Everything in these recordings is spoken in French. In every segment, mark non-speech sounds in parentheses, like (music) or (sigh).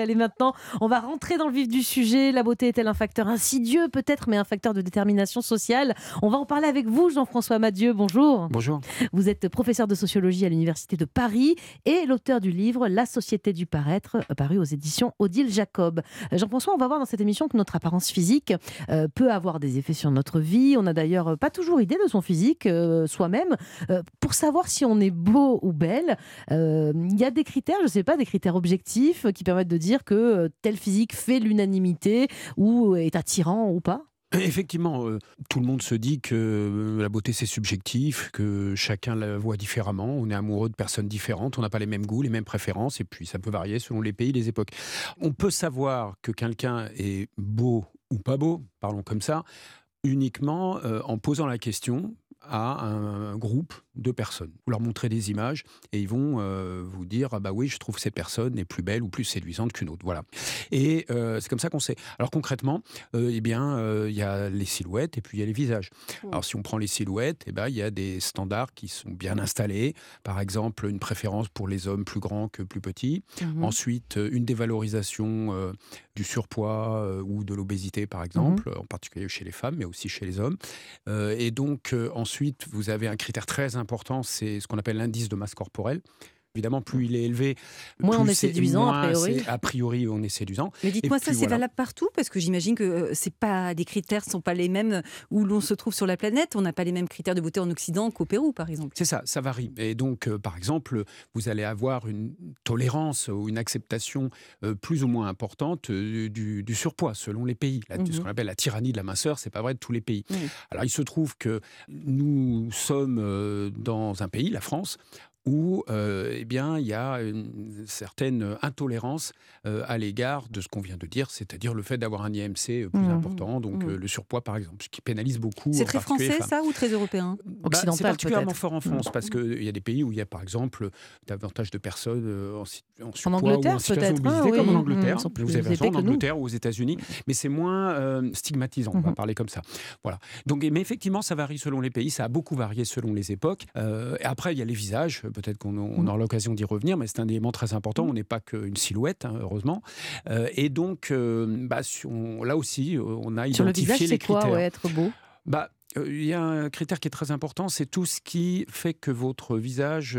Allez maintenant, on va rentrer dans le vif du sujet. La beauté est-elle un facteur insidieux peut-être, mais un facteur de détermination sociale? On va en parler avec vous, Jean-François Madieu. Bonjour. Bonjour. Vous êtes professeur de sociologie à l'Université de Paris et l'auteur du livre La société du paraître, paru aux éditions Odile Jacob. Jean-François, on va voir dans cette émission que notre apparence physique euh, peut avoir des effets sur notre vie. On n'a d'ailleurs pas toujours idée de son physique euh, soi-même. Euh, pour savoir si on est beau ou belle, il y a des critères, je ne sais pas, des critères objectifs qui permettent de dire que euh, tel physique fait l'unanimité ou est attirant ou pas? Effectivement, euh, tout le monde se dit que euh, la beauté c'est subjectif, que chacun la voit différemment, on est amoureux de personnes différentes, on n'a pas les mêmes goûts, les mêmes préférences, et puis ça peut varier selon les pays, les époques. On peut savoir que quelqu'un est beau ou pas beau, parlons comme ça, uniquement en posant la question à un groupe de personnes. Vous leur montrez des images et ils vont euh, vous dire ah bah oui, je trouve cette personne est plus belle ou plus séduisante qu'une autre. Voilà. Et euh, c'est comme ça qu'on sait. Alors concrètement, euh, eh bien, il y a les silhouettes et puis il y a les visages. Mmh. Alors si on prend les silhouettes, eh ben, il y a des standards qui sont bien installés. Par exemple, une préférence pour les hommes plus grands que plus petits. Mmh. Ensuite, une dévalorisation du surpoids ou de l'obésité, par exemple, mmh. en particulier chez les femmes, mais aussi chez les hommes. et donc ensuite, vous avez un critère très important, c'est ce qu'on appelle l'indice de masse corporelle. Évidemment, plus il est élevé, moins on est séduisant, a priori. A priori, on est séduisant. Mais dites-moi, ça, c'est valable partout? Parce que j'imagine que euh, c'est pas, les critères ne sont pas les mêmes où l'on se trouve sur la planète. On n'a pas les mêmes critères de beauté en Occident qu'au Pérou, par exemple. C'est ça, ça varie. Et donc, euh, par exemple, vous allez avoir une tolérance ou une acceptation euh, plus ou moins importante du, surpoids, selon les pays. Ce mhm. qu'on appelle la tyrannie de la minceur, c'est pas vrai de tous les pays. Alors, il se trouve que nous sommes dans un pays, la France, où euh, eh bien, il y a une certaine intolérance euh, à l'égard de ce qu'on vient de dire, c'est-à-dire le fait d'avoir un IMC euh, plus mmh. important, donc mmh. le surpoiis par exemple, ce qui pénalise beaucoup. C'est très français ça ou très européen? bah, C'est particulièrement fort en France mmh. parce qu'il y a des pays où il y a par exemple davantage de personnes en, en surpoids en Angleterre, ou en situation d'obésité, comme en Angleterre. Vous avez raison, en Angleterre ou aux États-Unis, mais c'est moins stigmatisant, on va parler comme ça. Voilà. Donc, mais effectivement, ça varie selon les pays, ça a beaucoup varié selon les époques. après, il y a les visages peut-être qu'on mmh. aura l'occasion d'y revenir, mais c'est un élément très important. On n'est pas qu'une silhouette, hein, heureusement. Euh, et donc, euh, bah, là aussi, euh, on a Sur identifié le visage, les critères. Quoi, être beau? Bah, il y a un critère qui est très important, c'est tout ce qui fait que votre visage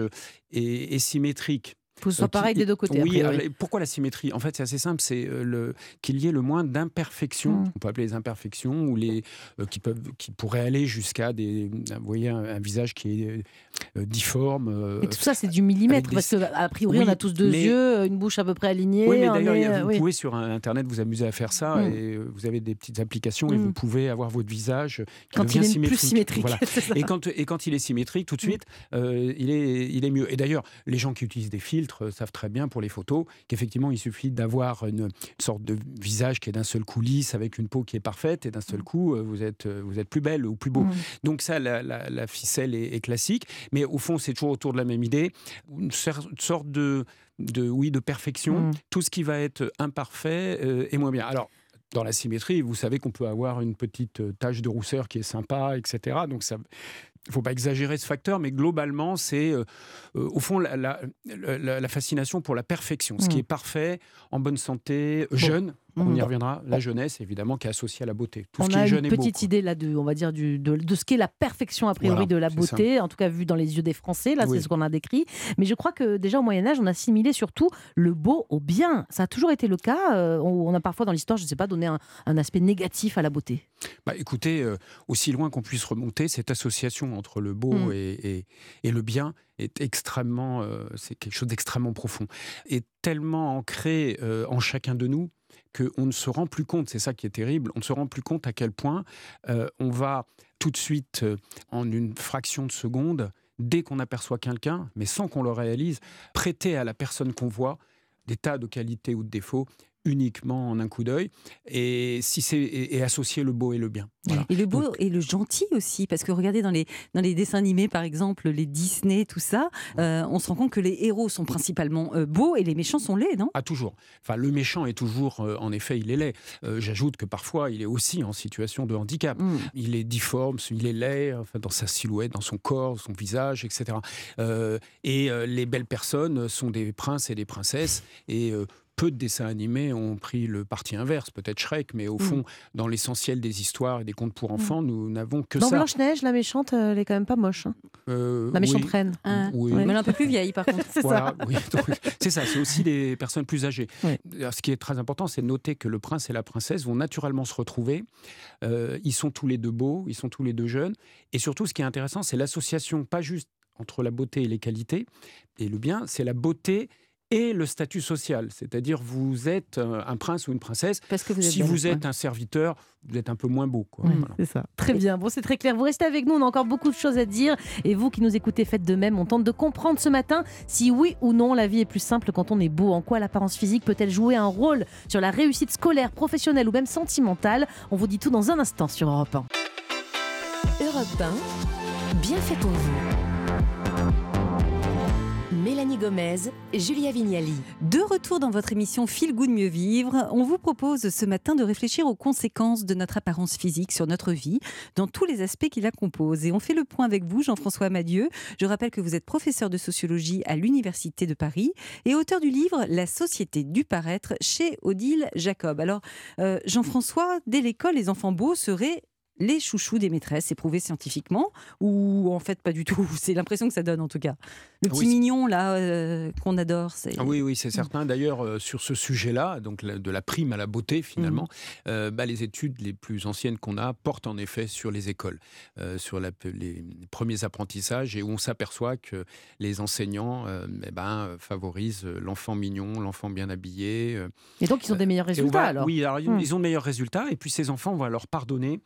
est symétrique que ce soit pareil des deux côtés. Oui, pourquoi la symétrie? En fait, c'est assez simple, c'est euh, le qu'il y ait le moins d'imperfections. Hmm. On peut appeler les imperfections ou les euh, qui peuvent, qui pourraient aller jusqu'à des, vous voyez, un, visage qui est euh, difforme. Mais tout ça, c'est du millimètre parce qu'à priori, on a tous deux yeux, une bouche à peu près alignée. Oui, mais d'ailleurs, vous pouvez sur Internet vous amuser à faire ça hmm. et vous avez des petites applications et vous pouvez avoir votre visage qui quand devient il est symétrique. Plus symétrique. (laughs) et quand et quand il est symétrique, tout de suite, il est il est mieux. Et d'ailleurs, les gens qui utilisent des filtres savent très bien pour les photos qu'effectivement, il suffit d'avoir une, sorte de visage qui est d'un seul coup lisse, avec une peau qui est parfaite, et d'un seul mmh. coup, euh, vous êtes, euh, vous êtes plus belle ou plus beau. Mmh. Donc ça, la, ficelle est, classique, mais au fond, c'est toujours autour de la même idée, une sorte de, de oui, de perfection. Mmh. Tout ce qui va être imparfait euh, est moins bien. Alors, dans la symétrie, vous savez qu'on peut avoir une petite tache de rousseur qui est sympa, etc. Donc ça, ne faut pas exagérer ce facteur, mais globalement, c'est euh, euh, au fond la, la, fascination pour la perfection, ce qui mmh. est parfait, en bonne santé, jeune, on y reviendra. La jeunesse, évidemment, qui est associée à la beauté. Tout on ce qui a est jeune une petite idée là de, on va dire, du, de, ce qu'est la perfection a priori de la beauté, en tout cas vu dans les yeux des Français. Là, c'est ce qu'on a décrit. Mais je crois que déjà au Moyen Âge, on a assimilé surtout le beau au bien. Ça a toujours été le cas. Euh, on a parfois dans l'histoire, je ne sais pas, donné un, aspect négatif à la beauté. Bah, écoutez, euh, aussi loin qu'on puisse remonter, cette association entre le beau mm. et, et, le bien est extrêmement, euh, c'est quelque chose d'extrêmement profond, et tellement ancré en chacun de nous qu'on ne se rend plus compte, c'est ça qui est terrible, on ne se rend plus compte à quel point euh, on va tout de suite, euh, en une fraction de seconde, dès qu'on aperçoit quelqu'un, mais sans qu'on le réalise, prêter à la personne qu'on voit des tas de qualités ou de défauts uniquement en un coup d'œil et si c'est et, associer le beau et le bien. Et le beau et le gentil aussi parce que regardez dans les dans les dessins animés par exemple les Disney tout ça euh, on se rend compte que les héros sont principalement euh, beaux et les méchants sont laids non? Ah toujours. Enfin le méchant est toujours euh, en effet il est laid. J'ajoute que parfois il est aussi en situation de handicap. Mm. Il est difforme, il est laid enfin, dans sa silhouette, dans son corps, son visage, etc. et les belles personnes sont des princes et des princesses et peu de dessins animés ont pris le parti inverse, peut-être Shrek, mais au Mm. fond, dans l'essentiel des histoires et des contes pour enfants, nous n'avons que Dans ça. Blanche-Neige, la méchante, elle est quand même pas moche. hein. Euh, La méchante oui, reine. Ah, oui. Mais elle est un peu plus vieille, par contre. (laughs) C'est Voilà, oui, donc, c'est ça, c'est aussi des personnes plus âgées. Alors, Ce qui est très important, c'est de noter que le prince et la princesse vont naturellement se retrouver. Euh, ils sont tous les deux beaux, ils sont tous les deux jeunes. Et surtout, ce qui est intéressant, c'est l'association, pas juste entre la beauté et les qualités et le bien, c'est la beauté et le statut social. C'est-à-dire, vous êtes euh, un prince ou une princesse. Parce que vous êtes Si vous êtes un serviteur, vous êtes un peu moins beau. Quoi. Ouais, Voilà. C'est ça. Très bien. Bon, c'est très clair. Vous restez avec nous. On a encore beaucoup de choses à dire. Et vous qui nous écoutez, faites de même. On tente de comprendre ce matin si oui ou non la vie est plus simple quand on est beau. En quoi l'apparence physique peut-elle jouer un rôle sur la réussite scolaire, professionnelle ou même sentimentale? On vous dit tout dans un instant sur Europe 1. Europe 1, bien fait pour vous. Mélanie Gomez, Julia Vignali. De retour dans votre émission Feel Good Mieux Vivre, on vous propose ce matin de réfléchir aux conséquences de notre apparence physique sur notre vie, dans tous les aspects qui la composent. Et on fait le point avec vous, Jean-François Madieu. Je rappelle que vous êtes professeur de sociologie à l'Université de Paris et auteur du livre La société du paraître chez Odile Jacob. Alors, euh, Jean-François, dès l'école, les enfants beaux seraient les chouchous des maîtresses, c'est prouvé scientifiquement ou en fait pas du tout? (laughs) C'est l'impression que ça donne en tout cas. Le petit Oui, c'est- mignon là euh, qu'on adore, c'est Ah oui, oui, c'est certain. D'ailleurs, euh, sur ce sujet-là, donc la- de la prime à la beauté, finalement, euh, bah, les études les plus anciennes qu'on a portent en effet sur les écoles, euh, sur la- les premiers apprentissages, et où on s'aperçoit que les enseignants euh, eh ben, favorisent l'enfant mignon, l'enfant bien habillé. euh, Et donc, ils ont des meilleurs résultats va- alors? Oui, alors, ils- Hmm. ils ont de meilleurs résultats, et puis ces enfants, on va leur pardonner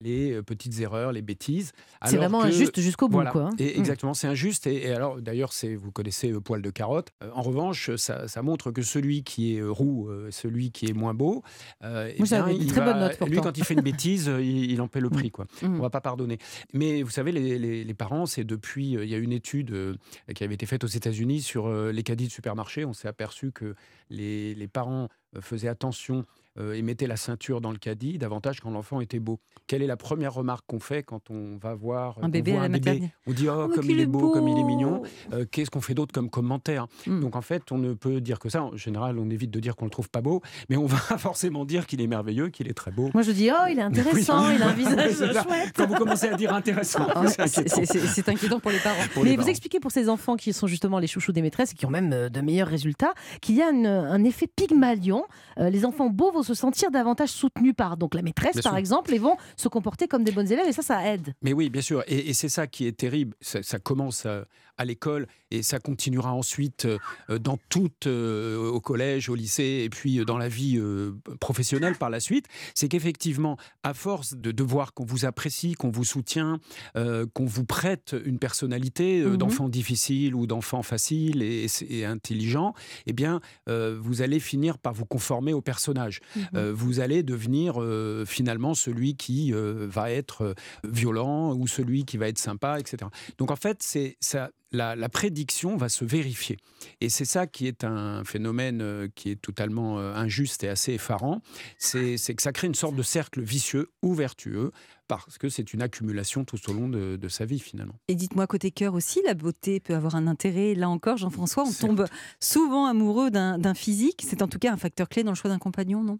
les euh, petites erreurs, les bêtises. C'est vraiment que- injuste jusqu'au bout. voilà. Quoi. hein. Et exactement, c'est injuste. Et, et alors, d'ailleurs, vous connaissez euh, poil de carotte. Euh, en revanche, ça, ça montre que celui qui est roux, euh, celui qui est moins beau, eh j'avais bien, il très va- bonnes notes, Lui, quand il fait une (laughs) bêtise, il, il en paie le prix. Quoi. Mhm. On va pas pardonner. Mais vous savez, les, les- les parents, c'est depuis. Il y a une étude qui avait été faite aux États-Unis sur les caddies de supermarché. On s'est aperçu que les, les parents euh, faisaient attention euh, et mettaient la ceinture dans le caddie davantage quand l'enfant était beau. Quelle est la première remarque qu'on fait quand on va voir Un qu'on bébé voit à la un bébé. On dit oh, Oh, comme il est beau, comme il est mignon. Euh, Qu'est-ce qu'on fait d'autre comme commentaire Mm. Donc en fait, on ne peut dire que ça. En général, on évite de dire qu'on le trouve pas beau, mais on (laughs) va forcément dire qu'il est merveilleux, qu'il est très beau. Moi, je dis, oh, il est intéressant, (laughs) il a un visage chouette. Quand vous commencez à dire intéressant, (laughs) Ah, c'est inquiétant. pour les parents. pour les Mais vous parents. expliquez pour ces enfants qui sont justement les chouchous des maîtresses et qui ont même euh, de meilleurs résultats qu'il y a une- un effet Pygmalion. Euh, les enfants beaux vont se sentir davantage soutenus par donc la maîtresse, Bien par sûr. exemple, et vont se comporter comme des bonnes élèves et ça, ça aide. Mais oui, bien sûr. Et, et c'est ça qui est terrible. Ça, ça commence à, à l'école et ça continuera ensuite euh, dans tout, euh, au collège, au lycée et puis euh, dans la vie euh, professionnelle par la suite. C'est qu'effectivement, à force de, voir qu'on vous apprécie, qu'on vous soutient, euh, qu'on vous prête une personnalité euh, Mhm. d'enfant difficile ou d'enfant facile et, et intelligent, eh bien, euh, vous allez finir par vous conformer au personnage. Euh, vous allez devenir euh, finalement celui qui euh, va être euh, violent ou celui qui va être sympa, etc. Donc en fait, c'est ça. La, la prédiction va se vérifier. Et c'est ça qui est un phénomène euh, qui est totalement euh, injuste et assez effarant. C'est que ça crée une sorte de cercle vicieux ou vertueux parce que c'est une accumulation tout au long de, de sa vie finalement. Et dites-moi, côté cœur aussi, la beauté peut avoir un intérêt. Là encore, Jean-François, on tombe souvent amoureux d'un physique. C'est en tout cas un facteur clé dans le choix d'un compagnon, non?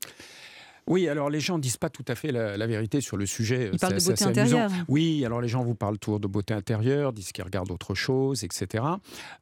Oui, alors les gens disent pas tout à fait la, la vérité sur le sujet. Ils parlent de C'est beauté amusant. intérieure. Oui, alors les gens vous parlent toujours de beauté intérieure, disent qu'ils regardent autre chose, etc.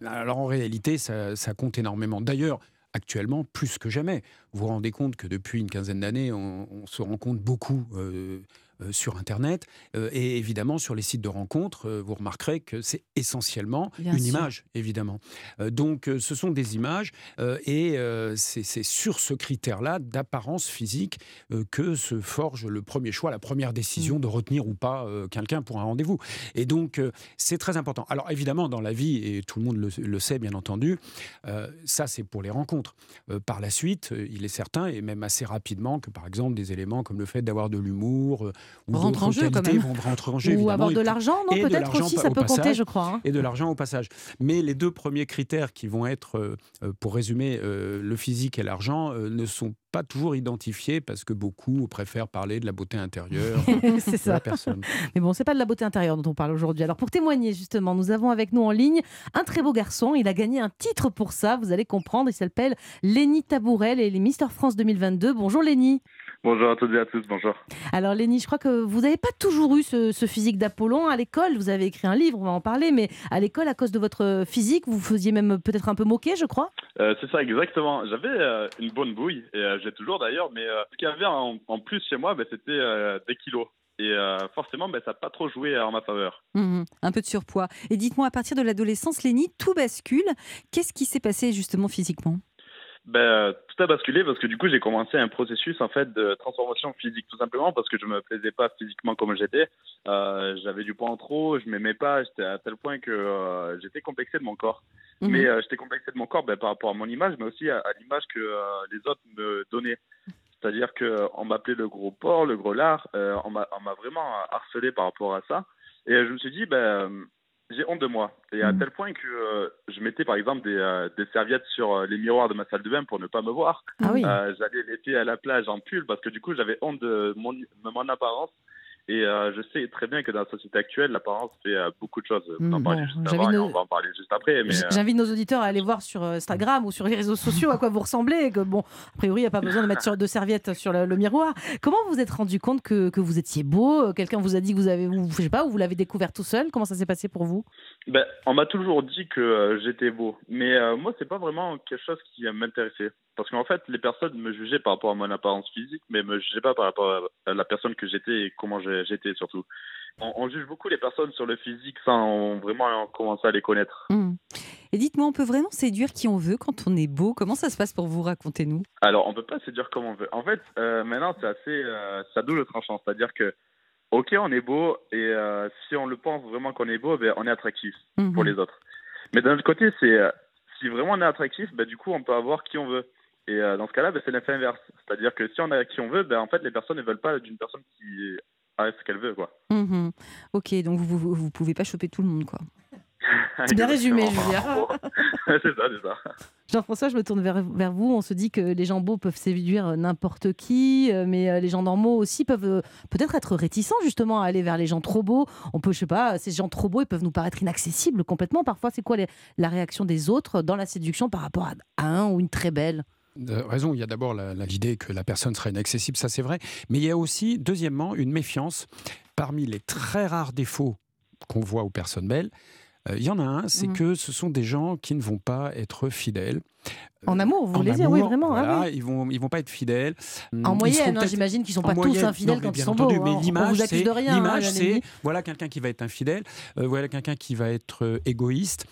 Alors en réalité, ça, ça compte énormément. D'ailleurs, actuellement, plus que jamais, vous vous rendez compte que depuis une quinzaine d'années, on, on se rencontre beaucoup. euh, euh, sur Internet euh, et évidemment sur les sites de rencontres, euh, vous remarquerez que c'est essentiellement Bien une sûr. image, évidemment. Euh, donc euh, ce sont des images euh, et euh, c'est sur ce critère-là d'apparence physique euh, que se forge le premier choix, la première décision de retenir ou pas euh, quelqu'un pour un rendez-vous. Et donc, euh, c'est très important. Alors, évidemment, dans la vie, et tout le monde le, le sait, bien entendu, euh, ça, c'est pour les rencontres. Euh, par la suite, euh, il est certain, et même assez rapidement, que par exemple, des éléments comme le fait d'avoir de l'humour euh, ou Rentre en jeu, quand même. vont rentrer en jeu. Ou avoir de l'argent, non Peut-être aussi, au ça peut compter, je crois. hein. et de l'argent au passage. Mais les deux premiers critères qui vont être, euh, pour résumer, euh, le physique et l'argent, euh, ne sont pas toujours identifié parce que beaucoup préfèrent parler de la beauté intérieure (laughs) c'est ça. la personne. Mais bon, c'est pas de la beauté intérieure dont on parle aujourd'hui. Alors pour témoigner justement, nous avons avec nous en ligne un très beau garçon. Il a gagné un titre pour ça, vous allez comprendre. Il s'appelle Lenny Tabourel et il est Mister France 2022. Bonjour Lenny. Bonjour à toutes et à tous, bonjour. Alors Lenny, je crois que vous n'avez pas toujours eu ce, ce physique d'Apollon à l'école. Vous avez écrit un livre, on va en parler, mais à l'école, à cause de votre physique, vous vous faisiez même peut-être un peu moquer, je crois. Euh, c'est ça, exactement. J'avais euh, une bonne bouille, et euh, j'ai toujours d'ailleurs, mais euh, ce qu'il y avait en, en plus chez moi, ben, c'était euh, des kilos. Et euh, forcément, ben, ça n'a pas trop joué en ma faveur. Mhm, un peu de surpoids. Et dites-moi, à partir de l'adolescence, Lénie, tout bascule. Qu'est-ce qui s'est passé justement physiquement? Ben, tout a basculé parce que du coup, j'ai commencé un processus en fait de transformation physique, tout simplement parce que je me plaisais pas physiquement comme j'étais. Euh, j'avais du poids en trop, je m'aimais pas, j'étais à tel point que euh, j'étais complexé de mon corps. Mhm. Mais euh, j'étais complexé de mon corps ben, par rapport à mon image, mais aussi à, à l'image que les autres me donnaient. C'est-à-dire qu'on m'appelait le gros porc, le gros lard, on m'a vraiment harcelé par rapport à ça. Et je me suis dit, ben, j'ai honte de moi. Et à Mhm. tel point que euh, je mettais par exemple des, euh, des serviettes sur euh, les miroirs de ma salle de bain pour ne pas me voir. Ah oui. Euh, J'allais les pieds à la plage en pull parce que du coup j'avais honte de mon, de mon apparence. Et euh, je sais très bien que dans la société actuelle, l'apparence fait euh, beaucoup de choses. Vous en Mm, parlez bon, juste j'avais avant et no- on va en parler juste après. Mais, euh, J'invite nos auditeurs à aller voir sur Instagram ou sur les réseaux sociaux à quoi vous ressemblez. et Que bon, a priori, il n'y a pas besoin de mettre sur, de serviettes sur le, le miroir. Comment vous vous êtes rendu compte que, que vous étiez beau? Quelqu'un vous a dit que vous avez, vous, je sais pas, ou vous l'avez découvert tout seul? Comment ça s'est passé pour vous? Ben, on m'a toujours dit que euh, j'étais beau, mais moi c'est pas vraiment quelque chose qui m'intéressait, parce qu'en fait les personnes me jugeaient par rapport à mon apparence physique, mais me jugeaient pas par rapport à- la personne que j'étais et comment j'ai- j'étais surtout. On, on juge beaucoup les personnes sur le physique sans vraiment commencer à les connaître. Mhm. Et dites-moi, on peut vraiment séduire qui on veut quand on est beau? Comment ça se passe pour vous? Racontez-nous. Alors on peut pas se dire comme on veut. En fait, euh, maintenant c'est assez, euh, ça double tranchant, c'est-à-dire que ok on est beau et euh, si on le pense vraiment qu'on est beau, ben on est attractif. Mhm. pour les autres. Mais d'un autre côté, c'est euh, si vraiment on est attractif, bah, du coup, on peut avoir qui on veut. Et euh, dans ce cas-là, bah, c'est l'effet inverse. C'est-à-dire que si on a qui on veut, bah, en fait, les personnes ne veulent pas d'une personne qui a ce qu'elle veut. Quoi. Mhm. Ok, donc vous, vous, vous pouvez pas choper tout le monde, quoi. (laughs) C'est bien résumé, Exactement. (laughs) c'est ça, c'est ça. Jean-François, je me tourne vers, vers vous. On se dit que les gens beaux peuvent séduire euh, n'importe qui, euh, mais euh, les gens normaux aussi peuvent peut-être être réticents justement à aller vers les gens trop beaux. On peut, je sais pas, ces gens trop beaux, ils peuvent nous paraître inaccessibles complètement. Parfois, c'est quoi les- la réaction des autres dans la séduction par rapport à, à un ou une très belle? Euh, raison, il y a d'abord l'idée que la personne serait inaccessible, ça c'est vrai, mais il y a aussi, deuxièmement, une méfiance. Parmi les très rares défauts qu'on voit aux personnes belles, euh, il y en a un, c'est Mhm. que ce sont des gens qui ne vont pas être fidèles. En amour, vous En voulez dire Oui, vraiment. ah oui. Ils vont, ils vont pas être fidèles. En Ils seront moyenne, hein, j'imagine qu'ils sont en pas tous infidèles non, quand ils sont entendu, beaux. Mais hein. On l'image, vous accuse c'est- de rien. hein, l'image, c'est voilà quelqu'un qui va être infidèle, euh, voilà quelqu'un qui va être euh, égoïste,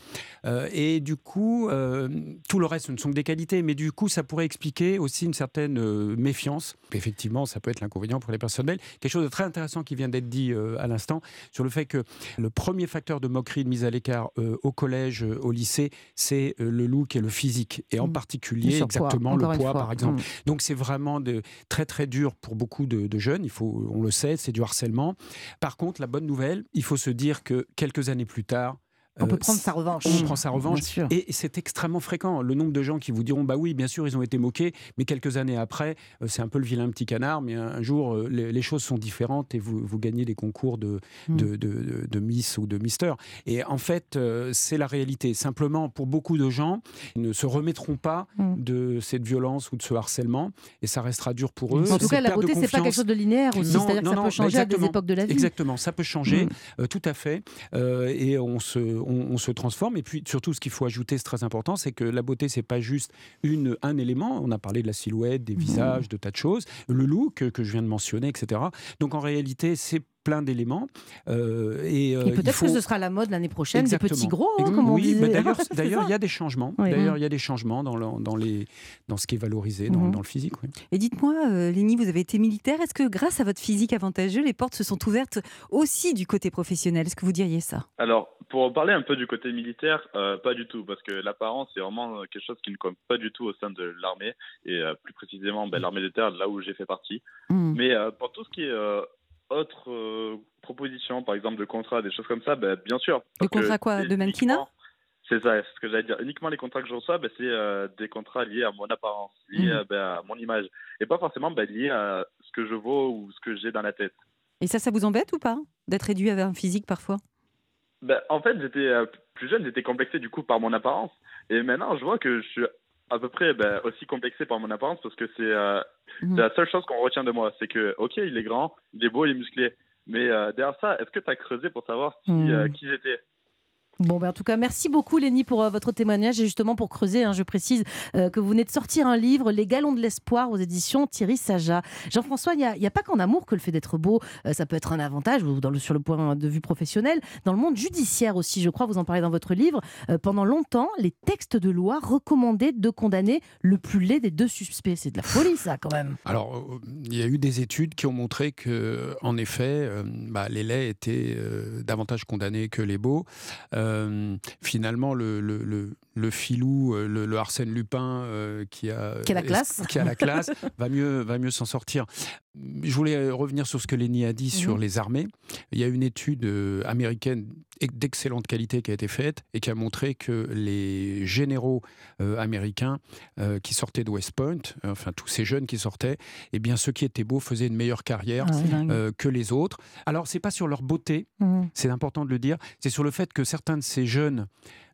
euh, et du coup, euh, tout le reste, ce ne sont que des qualités, mais du coup, ça pourrait expliquer aussi une certaine euh, méfiance. Effectivement, ça peut être l'inconvénient pour les personnes belles. Quelque chose de très intéressant qui vient d'être dit euh, à l'instant sur le fait que le premier facteur de moquerie, de mise à l'écart euh, au collège, euh, au lycée, c'est euh, le look et le physique, et en Mm. particulier exactement le poids, par exemple. Mm. Donc c'est vraiment de, très très dur pour beaucoup de, de jeunes. Il faut, on le sait, c'est du harcèlement. Par contre, la bonne nouvelle, il faut se dire que quelques années plus tard, On peut euh, prendre sa revanche. on prend sa revanche. Et c'est extrêmement fréquent. Le nombre de gens qui vous diront bah oui, bien sûr, ils ont été moqués, mais quelques années après, euh, c'est un peu le vilain petit canard, mais un, jour, euh, les, les choses sont différentes et vous, vous gagnez des concours de, Mm. de, de- de Miss ou de Mister. Et en fait, c'est la réalité. Simplement, pour beaucoup de gens, ils ne se remettront pas Mm. de cette violence ou de ce harcèlement, et ça restera dur pour eux. En tout cas, la beauté, c'est pas quelque chose de linéaire aussi. C'est-à-dire que ça non, peut changer à des époques de la vie. Exactement, ça peut changer, Mm. euh, tout à fait, euh, et on se, on, on se transforme. Et puis surtout, ce qu'il faut ajouter, c'est très important, c'est que la beauté, c'est pas juste une, un élément. On a parlé de la silhouette, des visages, de tas de choses, le look que je viens de mentionner, etc. Donc en réalité, c'est plein d'éléments. euh, et euh, Et peut-être faut- que ce sera la mode l'année prochaine, des petits gros, hein, comme on oui, disait. mais (laughs) d'ailleurs, il y a des changements. Oui. D'ailleurs, il y a des changements dans, le, dans, les, dans ce qui est valorisé, dans, Mhm. dans le physique. oui. Et dites-moi, euh, Lénie, vous avez été militaire. Est-ce que grâce à votre physique avantageux, les portes se sont ouvertes aussi du côté professionnel? Est-ce que vous diriez ça? Alors, pour parler un peu du côté militaire, euh, pas du tout, parce que l'apparence, c'est vraiment quelque chose qui ne compte pas du tout au sein de l'armée, et euh, plus précisément ben, l'armée de terre, là où j'ai fait partie. Hmm. Mais euh, pour tout ce qui est euh, autres euh, propositions, par exemple de contrats, des choses comme ça, ben, bien sûr. Le parce que contrat quoi De mannequinat C'est ça, ce que j'allais dire. Uniquement les contrats que je reçois, ben, c'est euh, des contrats liés à mon apparence, liés Mhm. à, ben, à mon image, et pas forcément liés à ce que je vaux ou ce que j'ai dans la tête. Et ça, ça vous embête ou pas D'être réduit à un physique parfois? En fait, j'étais euh, plus jeune, j'étais complexé du coup par mon apparence, et maintenant je vois que je suis à peu près ben, aussi complexé par mon apparence parce que c'est euh, Mhm. c'est la seule chose qu'on retient de moi, c'est que ok, il est grand, il est beau, il est musclé, mais euh, derrière ça, est-ce que tu as creusé pour savoir qui, Mhm. euh, qui j'étais? Bon, ben en tout cas, merci beaucoup, Lénie, pour euh, votre témoignage. Et justement, pour creuser, hein, je précise euh, que vous venez de sortir un livre, Les Galons de l'Espoir, aux éditions Thierry Saja. Jean-François, il n'y a, pas qu'en amour que le fait d'être beau, euh, ça peut être un avantage, dans le, sur le point de vue professionnel. Dans le monde judiciaire aussi, je crois, vous en parlez dans votre livre. pendant longtemps, les textes de loi recommandaient de condamner le plus laid des deux suspects. C'est de la folie, ça, quand même. Alors, il y a eu des études qui ont montré que, en effet, bah, les laits étaient davantage condamnés que les beaux. Finalement, le, le, le, le filou, euh, le, le Arsène Lupin, euh, qui a Qui a la classe. qui a la classe, (laughs) va mieux, va mieux s'en sortir. Je voulais euh, revenir sur ce que Lénie a dit sur Mhm. les armées. Il y a une étude américaine d'excellente qualité qui a été faite et qui a montré que les généraux euh, américains euh, qui sortaient de West Point, euh, enfin tous ces jeunes qui sortaient, eh bien ceux qui étaient beaux faisaient une meilleure carrière Ah que les autres. Alors c'est pas sur leur beauté, Mhm. c'est important de le dire, c'est sur le fait que certains de ces jeunes,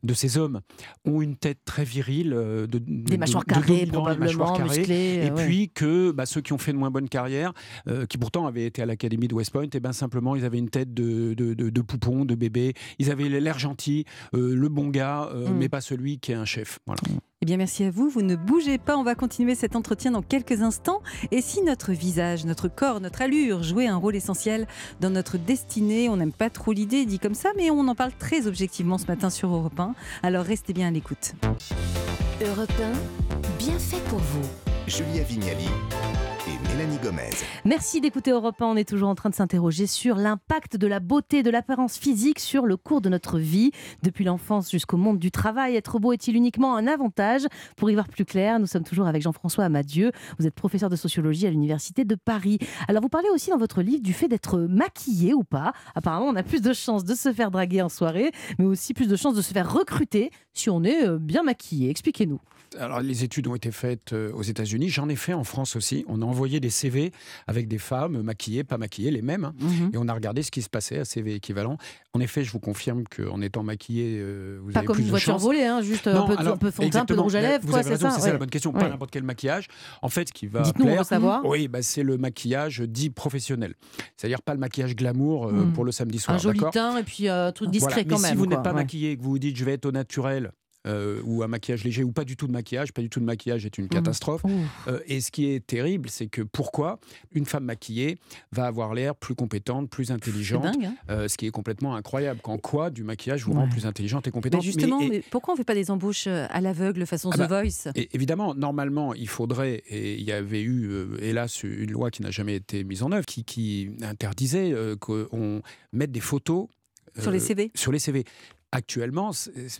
de ces hommes, ont une tête très virile, euh, de, de- Des mâchoires de- de carrées, des probablement, mâchoires carrées. musclées. Et euh, ouais. puis que bah, ceux qui ont fait de moins bonne carrière, euh, qui pourtant avaient été à l'académie de West Point, et ben simplement ils avaient une tête de, de, de- de poupon, de bébé. Ils avaient l'air gentil, euh, le bon gars, euh, Mm. mais pas celui qui est un chef. Voilà. Eh bien, merci à vous. Vous ne bougez pas. On va continuer cet entretien dans quelques instants. Et si notre visage, notre corps, notre allure jouait un rôle essentiel dans notre destinée, on n'aime pas trop l'idée dit comme ça, mais on en parle très objectivement ce matin sur Europe 1. Alors restez bien à l'écoute. Europe 1, bien fait pour vous. Julia Vignali Merci d'écouter Europe 1. On est toujours en train de s'interroger sur l'impact de la beauté, de l'apparence physique sur le cours de notre vie. Depuis l'enfance jusqu'au monde du travail, être beau est-il uniquement un avantage? Pour y voir plus clair, nous sommes toujours avec Jean-François Amadieu. Vous êtes professeur de sociologie à l'Université de Paris. Alors, vous parlez aussi dans votre livre du fait d'être maquillé ou pas. Apparemment, on a plus de chances de se faire draguer en soirée, mais aussi plus de chances de se faire recruter si on est euh, bien maquillé. Expliquez-nous. Alors, les études ont été faites euh, aux États-Unis. J'en ai fait en France aussi. On a envoyé des CV avec des femmes maquillées, pas maquillées, les mêmes. hein. Mhm. Et on a regardé ce qui se passait à CV équivalent. En effet, je vous confirme qu'en étant maquillé, euh, vous Pas avez comme plus une de voiture volée, hein, juste Non, un peu, alors, un peu fond de teint, un peu de rouge à lèvres. Vous quoi, avez raison, c'est ça Ouais. la bonne question. Ouais. Pas n'importe quel maquillage. En fait, ce qui va Dites-nous, on plaire. savoir. Oui, bah, c'est le maquillage dit professionnel. C'est-à-dire pas le maquillage glamour euh, Mm. pour le samedi soir. Un joli teint et puis euh, un truc discret Voilà. quand Mais même. si vous n'êtes pas maquillé et que vous vous dites je vais être au naturel, euh, ou un maquillage léger, ou pas du tout de maquillage, pas du tout de maquillage est une Mhm. catastrophe. Euh, et ce qui est terrible, c'est que pourquoi une femme maquillée va avoir l'air plus compétente, plus intelligente, dingue. hein. euh, ce qui est complètement incroyable. Qu'en quoi du maquillage vous rend plus intelligente et Mais compétente justement, Mais- et- mais pourquoi on ne fait pas des embauches euh, à l'aveugle façon Ah The bah, Voice? et évidemment, normalement, il faudrait, et il y avait eu, hélas, une loi qui n'a jamais été mise en œuvre, qui, qui interdisait qu'on mette des photos Sur les euh, CV sur les CV. Actuellement,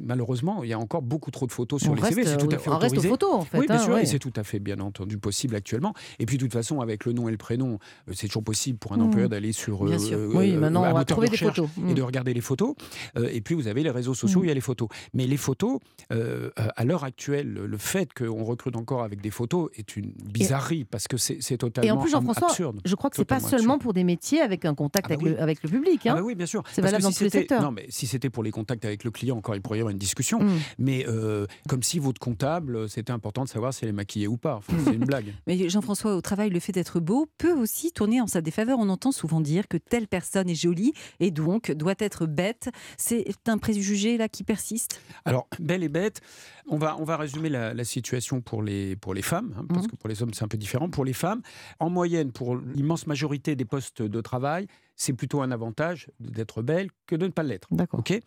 malheureusement, il y a encore beaucoup trop de photos sur on les reste, CV. C'est tout à euh, fait on reste aux autorisé. photos en fait. Oui, bien hein, sûr, ouais. et c'est tout à fait bien entendu possible actuellement. Et puis de toute façon, avec le nom et le prénom, euh, c'est toujours possible pour un Mhm. employeur d'aller sur Bien euh, sûr. euh, Oui, euh, maintenant un on va trouver de des photos. et Mm. de regarder les photos. Euh, et puis vous avez les réseaux sociaux, Mhm. il y a les photos. Mais les photos, euh, euh, à l'heure actuelle, le fait qu'on recrute encore avec des photos est une bizarrerie parce que c'est totalement Et en plus, Jean-François, absurde. je crois que c'est pas seulement absurde. pour des métiers avec un contact Ah bah avec, le, avec le public. Ah hein. bah oui, bien sûr. C'est valable dans tous les secteurs. Non, mais si c'était pour les contacts avec le client, encore, il pourrait y avoir une discussion. Mm. Mais euh, comme si votre comptable, c'était important de savoir si elle est maquillée ou pas. Enfin, c'est une blague. (laughs) Mais Jean-François, au travail, le fait d'être beau peut aussi tourner en sa défaveur. On entend souvent dire que telle personne est jolie et donc doit être bête. C'est un préjugé là qui persiste? Alors, belle et bête, on va, on va résumer la, la situation pour les, pour les femmes, hein, parce Mhm. que pour les hommes, c'est un peu différent. Pour les femmes, en moyenne, pour l'immense majorité des postes de travail, c'est plutôt un avantage d'être belle que de ne pas l'être. D'accord. Ok,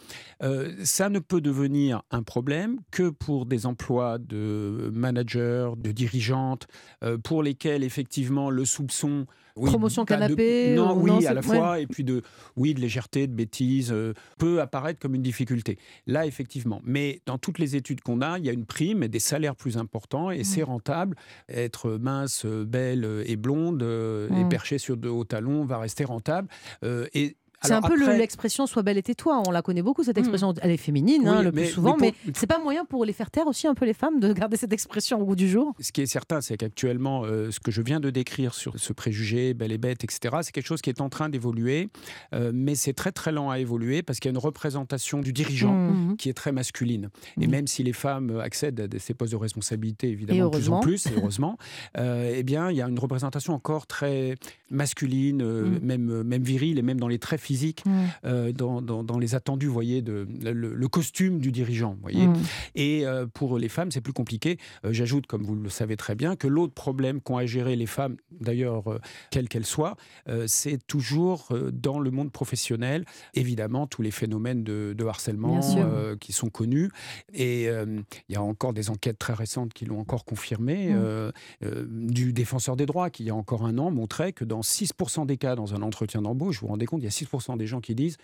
Euh, ça ne peut devenir un problème que pour des emplois de manager, de dirigeante, euh, pour lesquels effectivement le soupçon oui, Promotion bah, de- canapé, non, ou- oui, non, à la fois, et puis de, oui, de légèreté, de bêtise, euh, peut apparaître comme une difficulté. Là, effectivement. Mais dans toutes les études qu'on a, il y a une prime et des salaires plus importants, et c'est rentable. Être mince, belle et blonde, euh, et Mm. perché sur de hauts talons va rester rentable. Euh, et C'est un peu après- l'expression sois belle et tais-toi. On la connaît beaucoup cette expression. Elle est féminine Oui, hein, le plus mais- souvent, mais mais, pour- c'est pas moyen pour les faire taire aussi un peu les femmes de (laughs) garder cette expression au goût du jour. Ce qui est certain, c'est qu'actuellement, euh, ce que je viens de décrire sur ce préjugé, belle et bête, etc., c'est quelque chose qui est en train d'évoluer, euh, mais c'est très très lent à évoluer parce qu'il y a une représentation du dirigeant Mmh. qui est très masculine. Et Mhm. même si les femmes accèdent à ces postes de responsabilité, évidemment, de plus en heureusement. plus, et heureusement, euh, eh bien, il y a une représentation encore très masculine, euh, Mhm. même, même virile, et même dans les traits physiques, Mmh. euh, dans, dans- dans les attendus, vous voyez, de, le, le costume du dirigeant, vous voyez. Mmh. Et euh, pour les femmes, c'est plus compliqué. Euh, J'ajoute, comme vous le savez très bien, que l'autre problème qu'ont à gérer les femmes, d'ailleurs, euh, quelles qu'elles soient, euh, c'est toujours euh, dans le monde professionnel, évidemment, tous les phénomènes de, de harcèlement euh, qui sont connus. Et euh, il y a encore des enquêtes très récentes qui l'ont encore confirmé. Mm. euh, euh, du défenseur des droits, qui il y a encore un an montrait que dans 6% des cas, dans un entretien d'embauche, vous vous rendez compte, il y a 6% des gens qui disent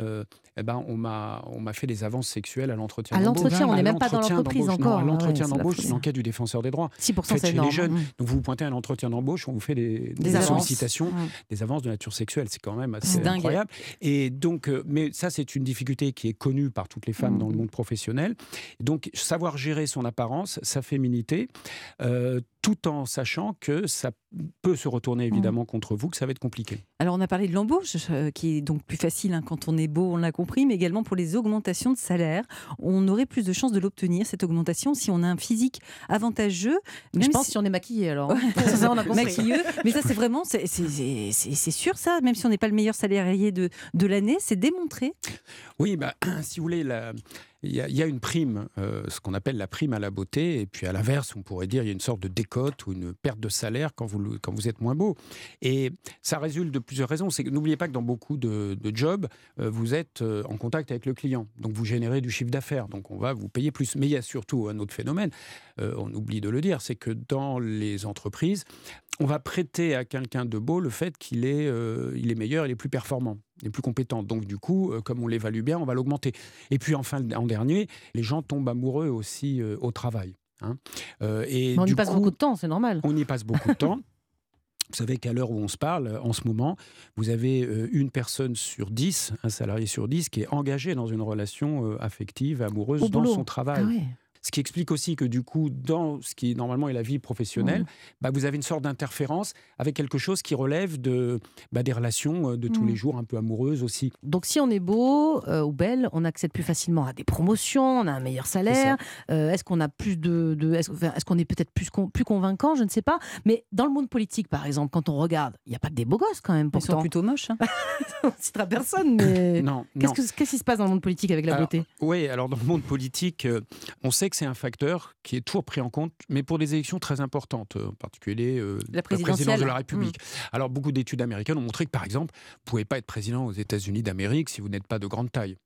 euh, eh ben, on m'a fait des avances sexuelles à l'entretien À d'embauche. l'entretien, on À n'est même pas dans l'entreprise d'embauche. Non, encore. à ouais, l'entretien la d'embauche, c'est une enquête du défenseur des droits. 6% Faites c'est chez les énorme. jeunes. Mmh. Donc vous vous pointez à un entretien d'embauche, on vous fait des, sollicitations, Mmh. des avances de nature sexuelle. C'est quand même assez incroyable. Et donc, euh, mais ça, c'est une difficulté qui est connue par toutes les femmes dans le monde professionnel. Donc, savoir gérer son apparence, sa féminité, euh, tout en sachant que ça peut se retourner évidemment contre vous, que ça va être compliqué. Alors on a parlé de l'embauche, euh, qui est donc plus facile hein, quand on est beau, on l'a compris, mais également pour les augmentations de salaire. On aurait plus de chances de l'obtenir, cette augmentation, si on a un physique avantageux. Je pense si- si on est maquillé alors. C'est (laughs) ça, on a compris. maquilleux. Mais ça, c'est vraiment, c'est- c'est c'est- c'est- c'est sûr ça, même si on n'est pas le meilleur salarié de, de l'année, c'est démontré. Oui, bah, (clears throat) si vous voulez, la- il y, a- une prime, euh, ce qu'on appelle la prime à la beauté, et puis à l'inverse, on pourrait dire il y a une sorte de décote ou une perte de salaire quand vous, êtes moins beau. Et ça résulte de plusieurs raisons. C'est n'oubliez pas que dans beaucoup de, jobs, euh, vous êtes euh, en contact avec le client, donc vous générez du chiffre d'affaires, donc on va vous payer plus. Mais il y a surtout un autre phénomène, on oublie de le dire, c'est que dans les entreprises, on va prêter à quelqu'un de beau le fait qu'il est, euh, il est meilleur, il est plus performant, il est plus compétent. Donc du coup, euh, comme on l'évalue bien, on va l'augmenter. Et puis enfin, en dernier, les gens tombent amoureux aussi euh, au travail. hein. Et Mais on y passe coup, beaucoup de temps, c'est normal. on y passe beaucoup de temps. (laughs) Vous savez qu'à l'heure où on se parle, en ce moment, vous avez une personne sur dix, un salarié sur dix, qui est engagé dans une relation affective, amoureuse Au dans boulot. son travail. Ah ouais. Ce qui explique aussi que du coup, dans ce qui normalement est la vie professionnelle, Mmh. bah, vous avez une sorte d'interférence avec quelque chose qui relève de, bah, des relations euh, de tous Mmh. les jours, un peu amoureuses aussi. Donc si on est beau euh, ou belle, on accède plus facilement à des promotions, on a un meilleur salaire. Euh, est-ce qu'on a plus de, de- est-ce, enfin, qu'on est peut-être plus con- plus convaincant Je ne sais pas. Mais dans le monde politique, par exemple, quand on regarde, il n'y a pas que des beaux gosses quand même. Ils sont Pourtant, plutôt moches. hein. on ne citera personne. Mais (laughs) Non, qu'est-ce, qui se passe dans le monde politique avec la Alors, beauté? Oui, alors dans le monde politique, euh, on sait que c'est un facteur qui est toujours pris en compte, mais pour des élections très importantes, euh, en particulier euh, La présidence de la République. Alors beaucoup d'études américaines ont montré que, par exemple, vous ne pouvez pas être président aux États-Unis d'Amérique si vous n'êtes pas de grande taille.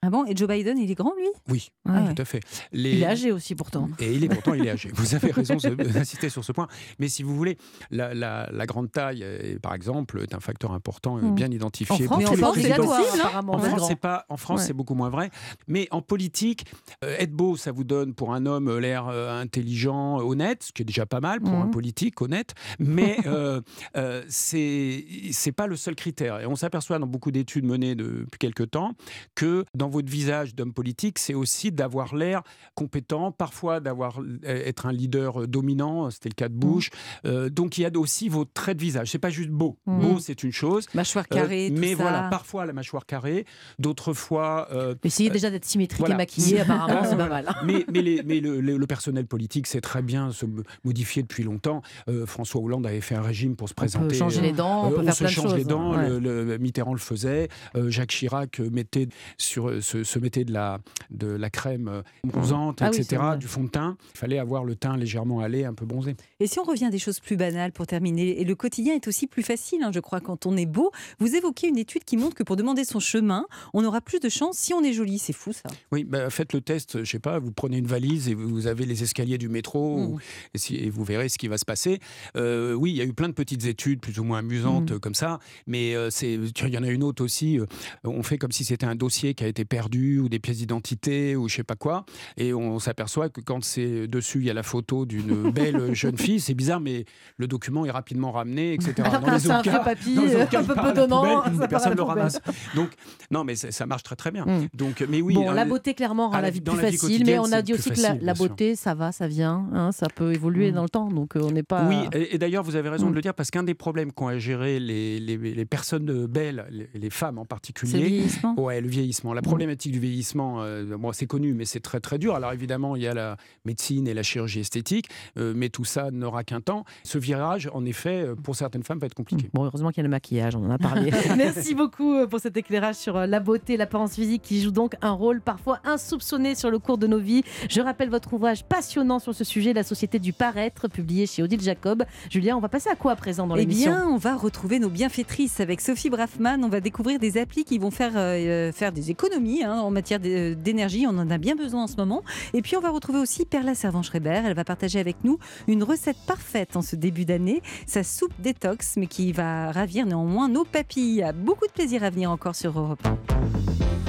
Ah bon Et Joe Biden, il est grand lui? Oui, Ah ouais. tout à fait. Les- Il est âgé aussi pourtant. Et il est pourtant il est âgé. Vous avez raison d'insister (laughs) sur ce point. Mais si vous voulez, la, la- la grande taille, euh, par exemple, est un facteur important, euh, Mm. bien En identifié. En France, c'est hein apparemment. En France, c'est pas. En France, Ouais. c'est beaucoup moins vrai. Mais en politique, euh, être beau, ça vous donne pour un homme l'air euh, intelligent, honnête, ce qui est déjà pas mal pour un Mhm. politique honnête. Mais (laughs) euh, euh, c'est c'est pas le seul critère. Et on s'aperçoit dans beaucoup d'études menées depuis quelques temps que dans votre visage d'homme politique, c'est aussi d'avoir l'air compétent, parfois d'avoir euh, être un leader euh, dominant. C'était le cas de Bush. Euh, donc il y a aussi vos traits de visage. C'est pas juste beau. Mhm. Beau, c'est une chose. Mâchoire Euh, carrée, tout mais ça. voilà, parfois la mâchoire carrée, d'autres fois. euh, Essayez déjà d'être symétrique voilà. et maquillé, (laughs) apparemment, c'est pas mal. mais mais, les- mais le, le- le personnel politique sait très bien se mo- modifier depuis longtemps. Euh, François Hollande avait fait un régime pour se On peut présenter. changer euh, les dents, on euh, peut faire se plein de change choses. les dents, Ouais. le, le- Mitterrand le faisait, euh, Jacques Chirac euh, mettait sur, euh, se, se mettait de la, de la crème euh, bronzante, Ah oui, c'est etc., du fond de teint. Il fallait avoir le teint légèrement allé, un peu bronzé. Et si on revient à des choses plus banales pour terminer, et le quotidien est aussi plus facile, hein, je crois, quand on est beau. Vous évoquez une étude qui montre que pour demander son chemin, on aura plus de chance si on est joli. C'est fou ça. Oui, bah, faites le test, je sais pas, vous prenez une valise et vous avez les escaliers du métro Mm. ou- et, si- et vous verrez ce qui va se passer. Euh, oui, il y a eu plein de petites études plus ou moins amusantes Mm. euh, comme ça, mais euh, il y en a une autre aussi. euh, on fait comme si c'était un dossier qui a été perdus ou des pièces d'identité ou je sais pas quoi. Et on, s'aperçoit que quand c'est dessus, il y a la photo d'une (laughs) belle jeune fille, c'est bizarre, mais le document est rapidement ramené, etc. Alors que c'est un vieux papier, un peu bedonnant, personne ne le ramasse. Donc, non, mais ça marche très très bien. Mm. Donc, mais oui. Bon, la beauté clairement rend la vie plus facile, mais on a dit aussi que la, beauté, ça va, ça vient, hein, ça peut évoluer mm. dans le temps, donc euh, on n'est pas. Oui, et, d'ailleurs, vous avez raison de mm. le dire, parce qu'un des problèmes qu'ont à gérer les, les, les personnes belles, les, femmes en particulier, le vieillissement. Ouais, le vieillissement. La problématique du vieillissement, euh, moi, c'est connu, mais c'est très très dur. Alors évidemment, il y a la médecine et la chirurgie esthétique, euh, mais tout ça n'aura qu'un temps. Ce virage, en effet, pour certaines femmes, va être compliqué. Bon, heureusement qu'il y a le maquillage, on en a parlé. (laughs) (laughs) Merci beaucoup pour cet éclairage sur la beauté, l'apparence physique qui joue donc un rôle parfois insoupçonné sur le cours de nos vies. Je rappelle votre ouvrage passionnant sur ce sujet, La société du paraître, publié chez Odile Jacob. Julien, on va passer à quoi à présent dans l'émission Eh bien, on va retrouver nos bienfaitrices avec Sophie Braffman. On va découvrir des applis qui vont faire, euh, faire des économies hein, en matière d'énergie. On en a bien besoin en ce moment. Et puis, on va retrouver aussi Perla Servan-Schreiber. Elle va partager avec nous une recette parfaite en ce début d'année. Sa soupe détox, mais qui va ravir néanmoins nos papilles. Beaucoup de plaisir à venir encore sur Europe 1.